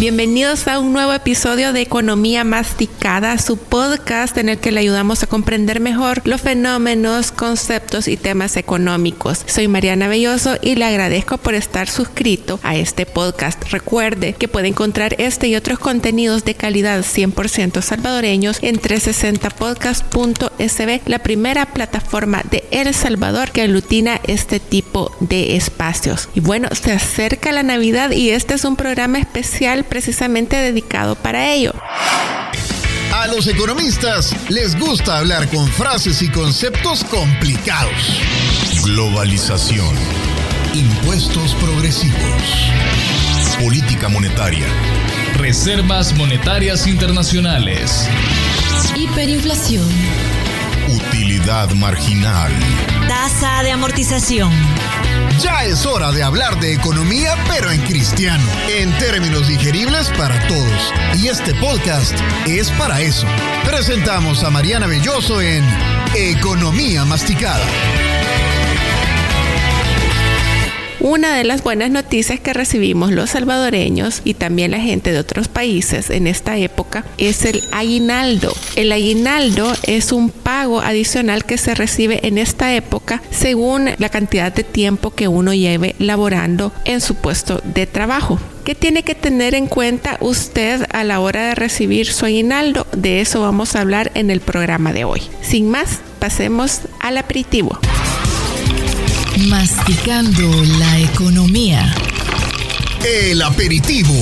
Bienvenidos a un nuevo episodio de Economía Masticada, su podcast en el que le ayudamos a comprender mejor los fenómenos, conceptos y temas económicos. Soy Mariana Belloso y le agradezco por estar suscrito a este podcast. Recuerde que puede encontrar este y otros contenidos de calidad 100% salvadoreños en 360podcast.sb, la primera plataforma de El Salvador que aglutina este tipo de espacios. Y bueno, se acerca la Navidad y este es un programa especial precisamente dedicado para ello. A los economistas les gusta hablar con frases y conceptos complicados. Globalización. Impuestos progresivos. Política monetaria. Reservas monetarias internacionales. Hiperinflación. Utilidad marginal. Tasa de amortización. Ya es hora de hablar de economía, pero en en términos digeribles para todos. Y este podcast es para eso. Presentamos a Mariana Belloso en Economía Masticada. Una de las buenas noticias que recibimos los salvadoreños y también la gente de otros países en esta época es el aguinaldo. El aguinaldo es un pago adicional que se recibe en esta época según la cantidad de tiempo que uno lleve laborando en su puesto de trabajo. ¿Qué tiene que tener en cuenta usted a la hora de recibir su aguinaldo? De eso vamos a hablar en el programa de hoy. Sin más, pasemos al aperitivo. Masticando la economía. El aperitivo.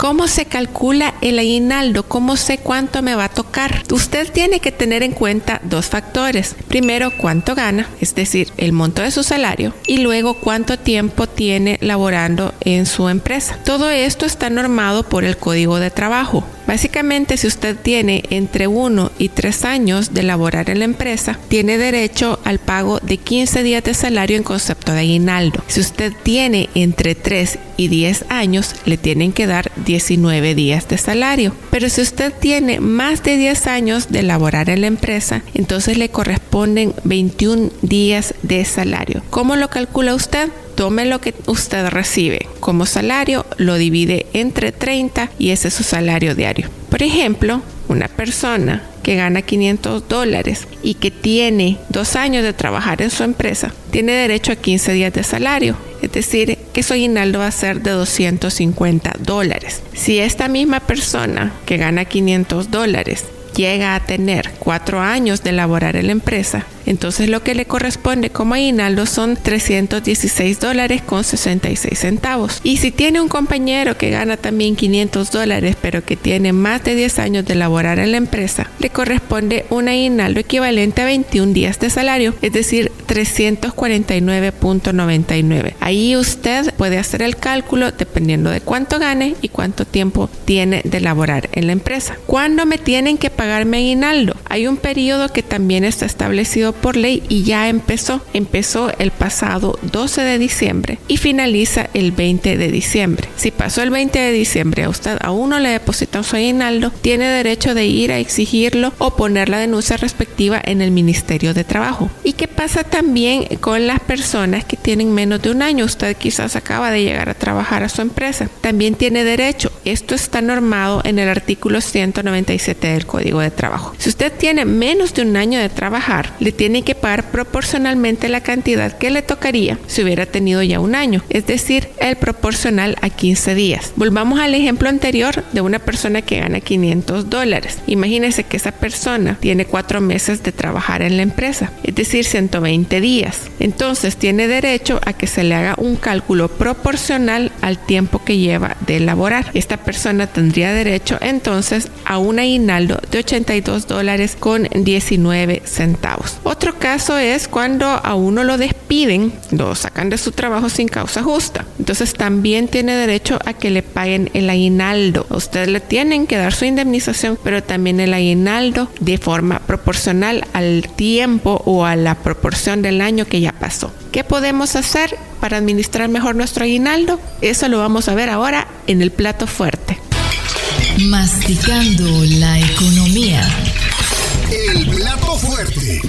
¿Cómo se calcula el aguinaldo? ¿Cómo sé cuánto me va a tocar? Usted tiene que tener en cuenta dos factores. Primero, cuánto gana, es decir, el monto de su salario, y luego cuánto tiempo tiene laborando en su empresa. Todo esto está normado por el Código de Trabajo. Básicamente, si usted tiene entre 1 y 3 años de laborar en la empresa, tiene derecho al pago de 15 días de salario en concepto de aguinaldo. Si usted tiene entre 3 y 10 años, le tienen que dar 19 días de salario. Pero si usted tiene más de 10 años de laborar en la empresa, entonces le corresponden 21 días de salario. ¿Cómo lo calcula usted? Tome lo que usted recibe como salario, lo divide entre 30 y ese es su salario diario. Por ejemplo, una persona que gana 500 dólares y que tiene dos años de trabajar en su empresa, tiene derecho a 15 días de salario. Es decir, que su aguinaldo va a ser de 250 dólares. Si esta misma persona que gana 500 dólares llega a tener cuatro años de laborar en la empresa, entonces lo que le corresponde como aguinaldo son 316 dólares con 66 centavos. Y si tiene un compañero que gana también 500 dólares, pero que tiene más de 10 años de laborar en la empresa, le corresponde un aguinaldo equivalente a 21 días de salario, es decir, 349.99. Ahí usted puede hacer el cálculo dependiendo de cuánto gane y cuánto tiempo tiene de laborar en la empresa. ¿Cuándo me tienen que pagar mi aguinaldo? Hay un periodo que también está establecido por ley y ya empezó. Empezó el pasado 12 de diciembre y finaliza el 20 de diciembre. Si pasó el 20 de diciembre a usted aún no le depositó su aguinaldo, tiene derecho de ir a exigirlo o poner la denuncia respectiva en el Ministerio de Trabajo. ¿Y qué pasa también con las personas que tienen menos de un año? Usted quizás acaba de llegar a trabajar a su empresa. También tiene derecho. Esto está normado en el artículo 197 del Código de Trabajo. Si usted tiene menos de un año de trabajar, le tiene que pagar proporcionalmente la cantidad que le tocaría si hubiera tenido ya un año, es decir, el proporcional a 15 días. Volvamos al ejemplo anterior de una persona que gana 500 dólares. Imagínese que esa persona tiene cuatro meses de trabajar en la empresa, es decir, 120 días. Entonces tiene derecho a que se le haga un cálculo proporcional al tiempo que lleva de laborar. Esta persona tendría derecho entonces a un aguinaldo de 82 dólares con 19 centavos. Otro caso es cuando a uno lo despiden, lo sacan de su trabajo sin causa justa. Entonces también tiene derecho a que le paguen el aguinaldo. A usted le tienen que dar su indemnización, pero también el aguinaldo de forma proporcional al tiempo o a la proporción del año que ya pasó. ¿Qué podemos hacer para administrar mejor nuestro aguinaldo? Eso lo vamos a ver ahora en el plato fuerte. Masticando la economía. El plato fuerte.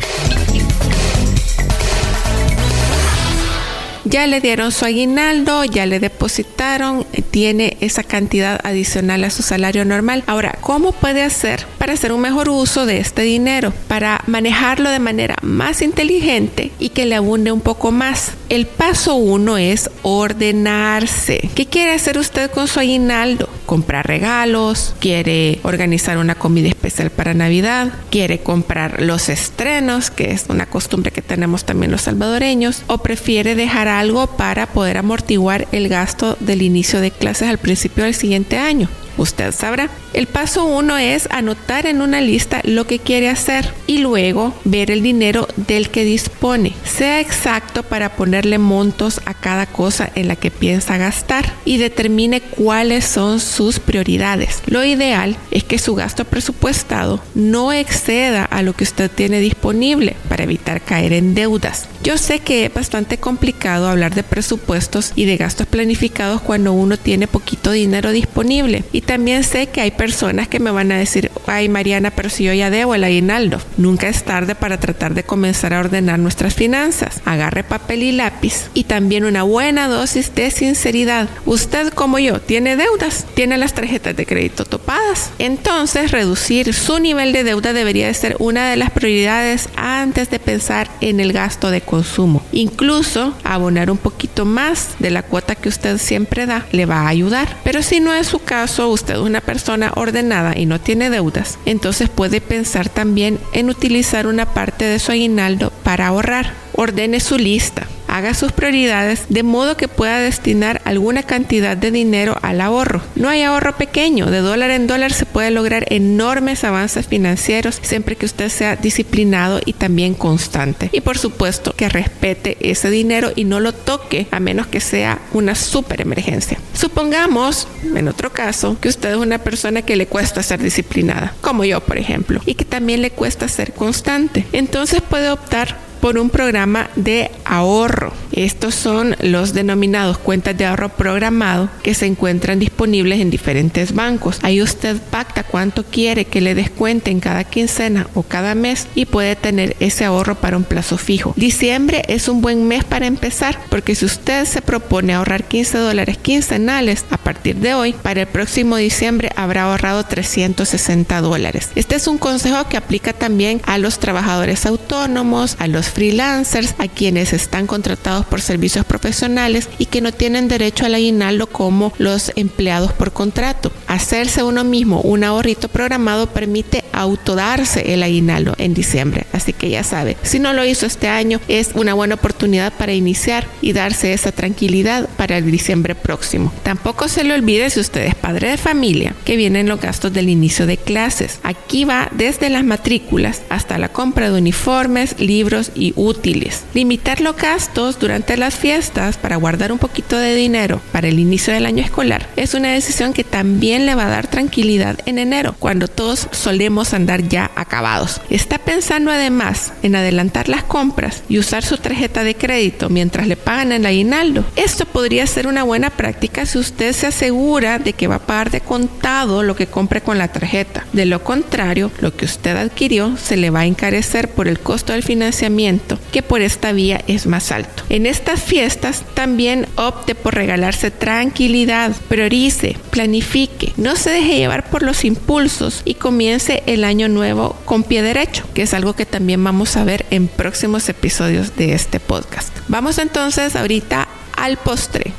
ya le dieron su aguinaldo, ya le depositaron, eh, tiene esa cantidad adicional a su salario normal. Ahora, ¿cómo puede hacer para hacer un mejor uso de este dinero? Para manejarlo de manera más inteligente y que le abunde un poco más. El paso uno es ordenarse. ¿Qué quiere hacer usted con su aguinaldo? Comprar regalos, quiere organizar una comida especial para Navidad, quiere comprar los estrenos, que es una costumbre que tenemos también los salvadoreños, o prefiere dejar algo para poder amortiguar el gasto del inicio de clases al principio del siguiente año. Usted sabrá. El paso uno es anotar en una lista lo que quiere hacer y luego ver el dinero del que dispone. Sea exacto para ponerle montos a cada cosa en la que piensa gastar y determine cuáles son sus prioridades. Lo ideal es que su gasto presupuestado no exceda a lo que usted tiene disponible para evitar caer en deudas. Yo sé que es bastante complicado hablar de presupuestos y de gastos planificados cuando uno tiene poquito dinero disponible. Y también sé que hay personas que me van a decir, ay Mariana, pero si yo ya debo el aguinaldo. Nunca es tarde para tratar de comenzar a ordenar nuestras finanzas. Agarre papel y lápiz y también una buena dosis de sinceridad. Usted como yo tiene deudas, tiene las tarjetas de crédito topadas. Entonces reducir su nivel de deuda debería de ser una de las prioridades antes de pensar en el gasto de consumo. Incluso abonar un poquito más de la cuota que usted siempre da le va a ayudar. Pero si no es su caso, usted es una persona ordenada y no tiene deudas, entonces puede pensar también en utilizar una parte de su aguinaldo para ahorrar. Ordene su lista haga sus prioridades de modo que pueda destinar alguna cantidad de dinero al ahorro. No hay ahorro pequeño, de dólar en dólar se puede lograr enormes avances financieros siempre que usted sea disciplinado y también constante. Y por supuesto que respete ese dinero y no lo toque a menos que sea una super emergencia. Supongamos, en otro caso, que usted es una persona que le cuesta ser disciplinada, como yo por ejemplo, y que también le cuesta ser constante. Entonces puede optar por un programa de ahorro. Estos son los denominados cuentas de ahorro programado que se encuentran disponibles en diferentes bancos. Ahí usted pacta cuánto quiere que le descuenten cada quincena o cada mes y puede tener ese ahorro para un plazo fijo. Diciembre es un buen mes para empezar porque si usted se propone ahorrar 15 dólares quincenales a partir de hoy, para el próximo diciembre habrá ahorrado 360 dólares. Este es un consejo que aplica también a los trabajadores autónomos, a los freelancers, a quienes están contratados por servicios profesionales y que no tienen derecho al aguinaldo como los empleados por contrato. Hacerse uno mismo un ahorrito programado permite autodarse el aguinaldo en diciembre. Así que ya sabe, si no lo hizo este año, es una buena oportunidad para iniciar y darse esa tranquilidad para el diciembre próximo. Tampoco se le olvide si usted es padre de familia, que vienen los gastos del inicio de clases. Aquí va desde las matrículas hasta la compra de uniformes, libros y útiles. Limitar los gastos durante las fiestas para guardar un poquito de dinero para el inicio del año escolar es una decisión que también le va a dar tranquilidad en enero, cuando todos solemos andar ya acabados. Está pensando además en adelantar las compras y usar su tarjeta de crédito mientras le pagan el aguinaldo. Esto podría ser una buena práctica si usted se asegura de que va a pagar de contado lo que compre con la tarjeta. De lo contrario, lo que usted adquirió se le va a encarecer por el costo del financiamiento que por esta vía es más alto. En estas fiestas también opte por regalarse tranquilidad, priorice, planifique, no se deje llevar por los impulsos y comience el año nuevo con pie derecho, que es algo que también vamos a ver en próximos episodios de este podcast. Vamos entonces ahorita al postre.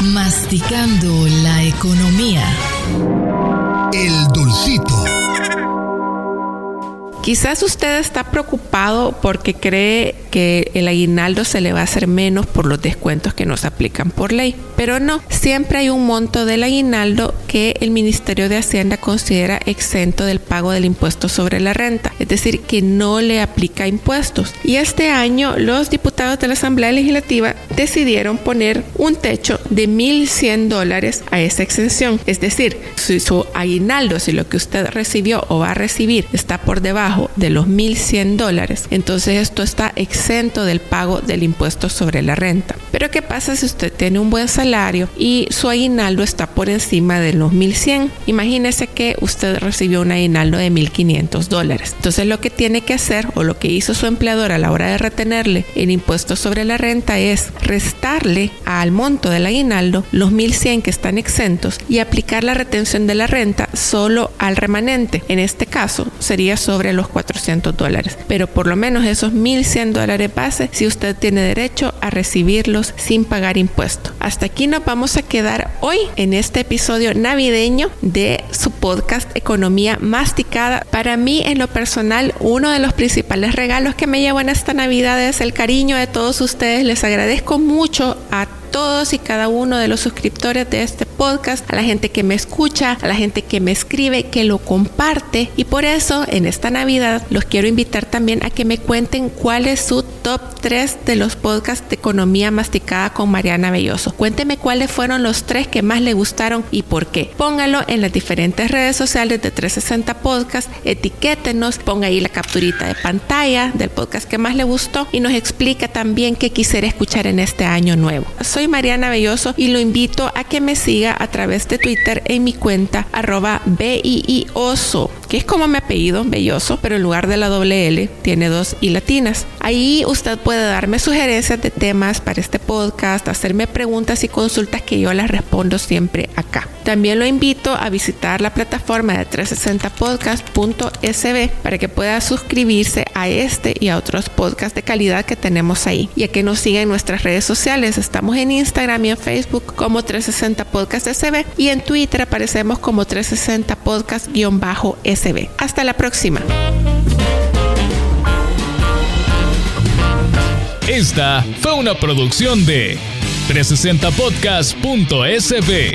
Masticando la economía. El dulcito. Quizás usted está preocupado porque cree que el aguinaldo se le va a hacer menos por los descuentos que nos aplican por ley, pero no, siempre hay un monto del aguinaldo que el Ministerio de Hacienda considera exento del pago del impuesto sobre la renta, es decir, que no le aplica impuestos. Y este año los diputados de la Asamblea Legislativa decidieron poner un techo de 1.100 dólares a esa exención, es decir, si su aguinaldo, si lo que usted recibió o va a recibir está por debajo de los 1.100 dólares, entonces esto está exento del pago del impuesto sobre la renta. Pero ¿qué pasa si usted tiene un buen salario y su aguinaldo está por encima de los 1100? Imagínese que usted recibió un aguinaldo de 1500 dólares. Entonces lo que tiene que hacer o lo que hizo su empleador a la hora de retenerle el impuesto sobre la renta es restarle al monto del aguinaldo los 1100 que están exentos y aplicar la retención de la renta solo al remanente. En este caso sería sobre los 400 dólares. Pero por lo menos esos 1100 dólares base si usted tiene derecho a recibirlos sin pagar impuesto. Hasta aquí nos vamos a quedar hoy en este episodio navideño de su podcast Economía Masticada. Para mí en lo personal uno de los principales regalos que me llevo en esta Navidad es el cariño de todos ustedes. Les agradezco mucho a todos y cada uno de los suscriptores de este podcast, a la gente que me escucha, a la gente que me escribe, que lo comparte. Y por eso en esta Navidad los quiero invitar también a que me cuenten cuál es su top 3 de los podcasts de economía masticada con Mariana Belloso. Cuénteme cuáles fueron los tres que más le gustaron y por qué. Póngalo en las diferentes redes sociales de 360 Podcast, etiquétenos, ponga ahí la capturita de pantalla del podcast que más le gustó y nos explica también qué quisiera escuchar en este año nuevo. Soy Mariana Belloso y lo invito a que me siga a través de Twitter en mi cuenta arroba BIIOSO, es como mi apellido, Belloso, pero en lugar de la doble L tiene dos I latinas. Ahí usted puede darme sugerencias de temas para este podcast, hacerme preguntas y consultas que yo las respondo siempre acá. También lo invito a visitar la plataforma de 360podcast.sb para que pueda suscribirse a este y a otros podcasts de calidad que tenemos ahí y a que nos siga en nuestras redes sociales. Estamos en Instagram y en Facebook como 360 Podcast SB y en Twitter aparecemos como 360 Podcast-SB. Hasta la próxima. Esta fue una producción de 360podcast.sb.